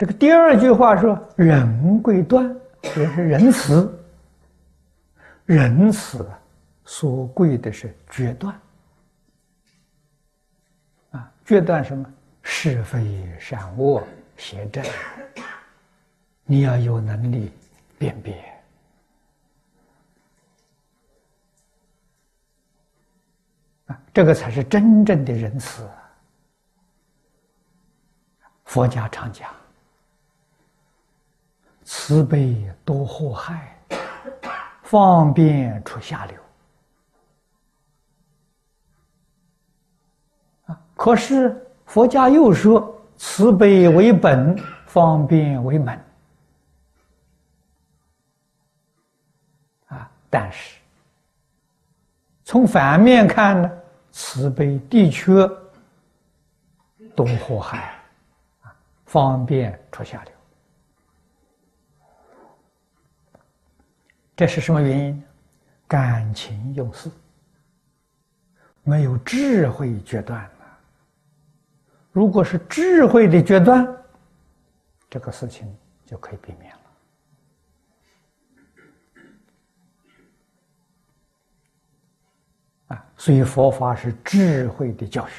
这个第二句话说“仁贵断”，也是仁慈。仁慈所贵的是决断啊，决断什么是非善恶邪正，你要有能力辨别啊，这个才是真正的仁慈。佛家常讲。慈悲多祸害，方便出下流啊！可是佛家又说，慈悲为本，方便为门啊！但是从反面看呢，慈悲的确多祸害啊，方便出下流。这是什么原因？感情用事，没有智慧决断如果是智慧的决断，这个事情就可以避免了。啊，所以佛法是智慧的教学。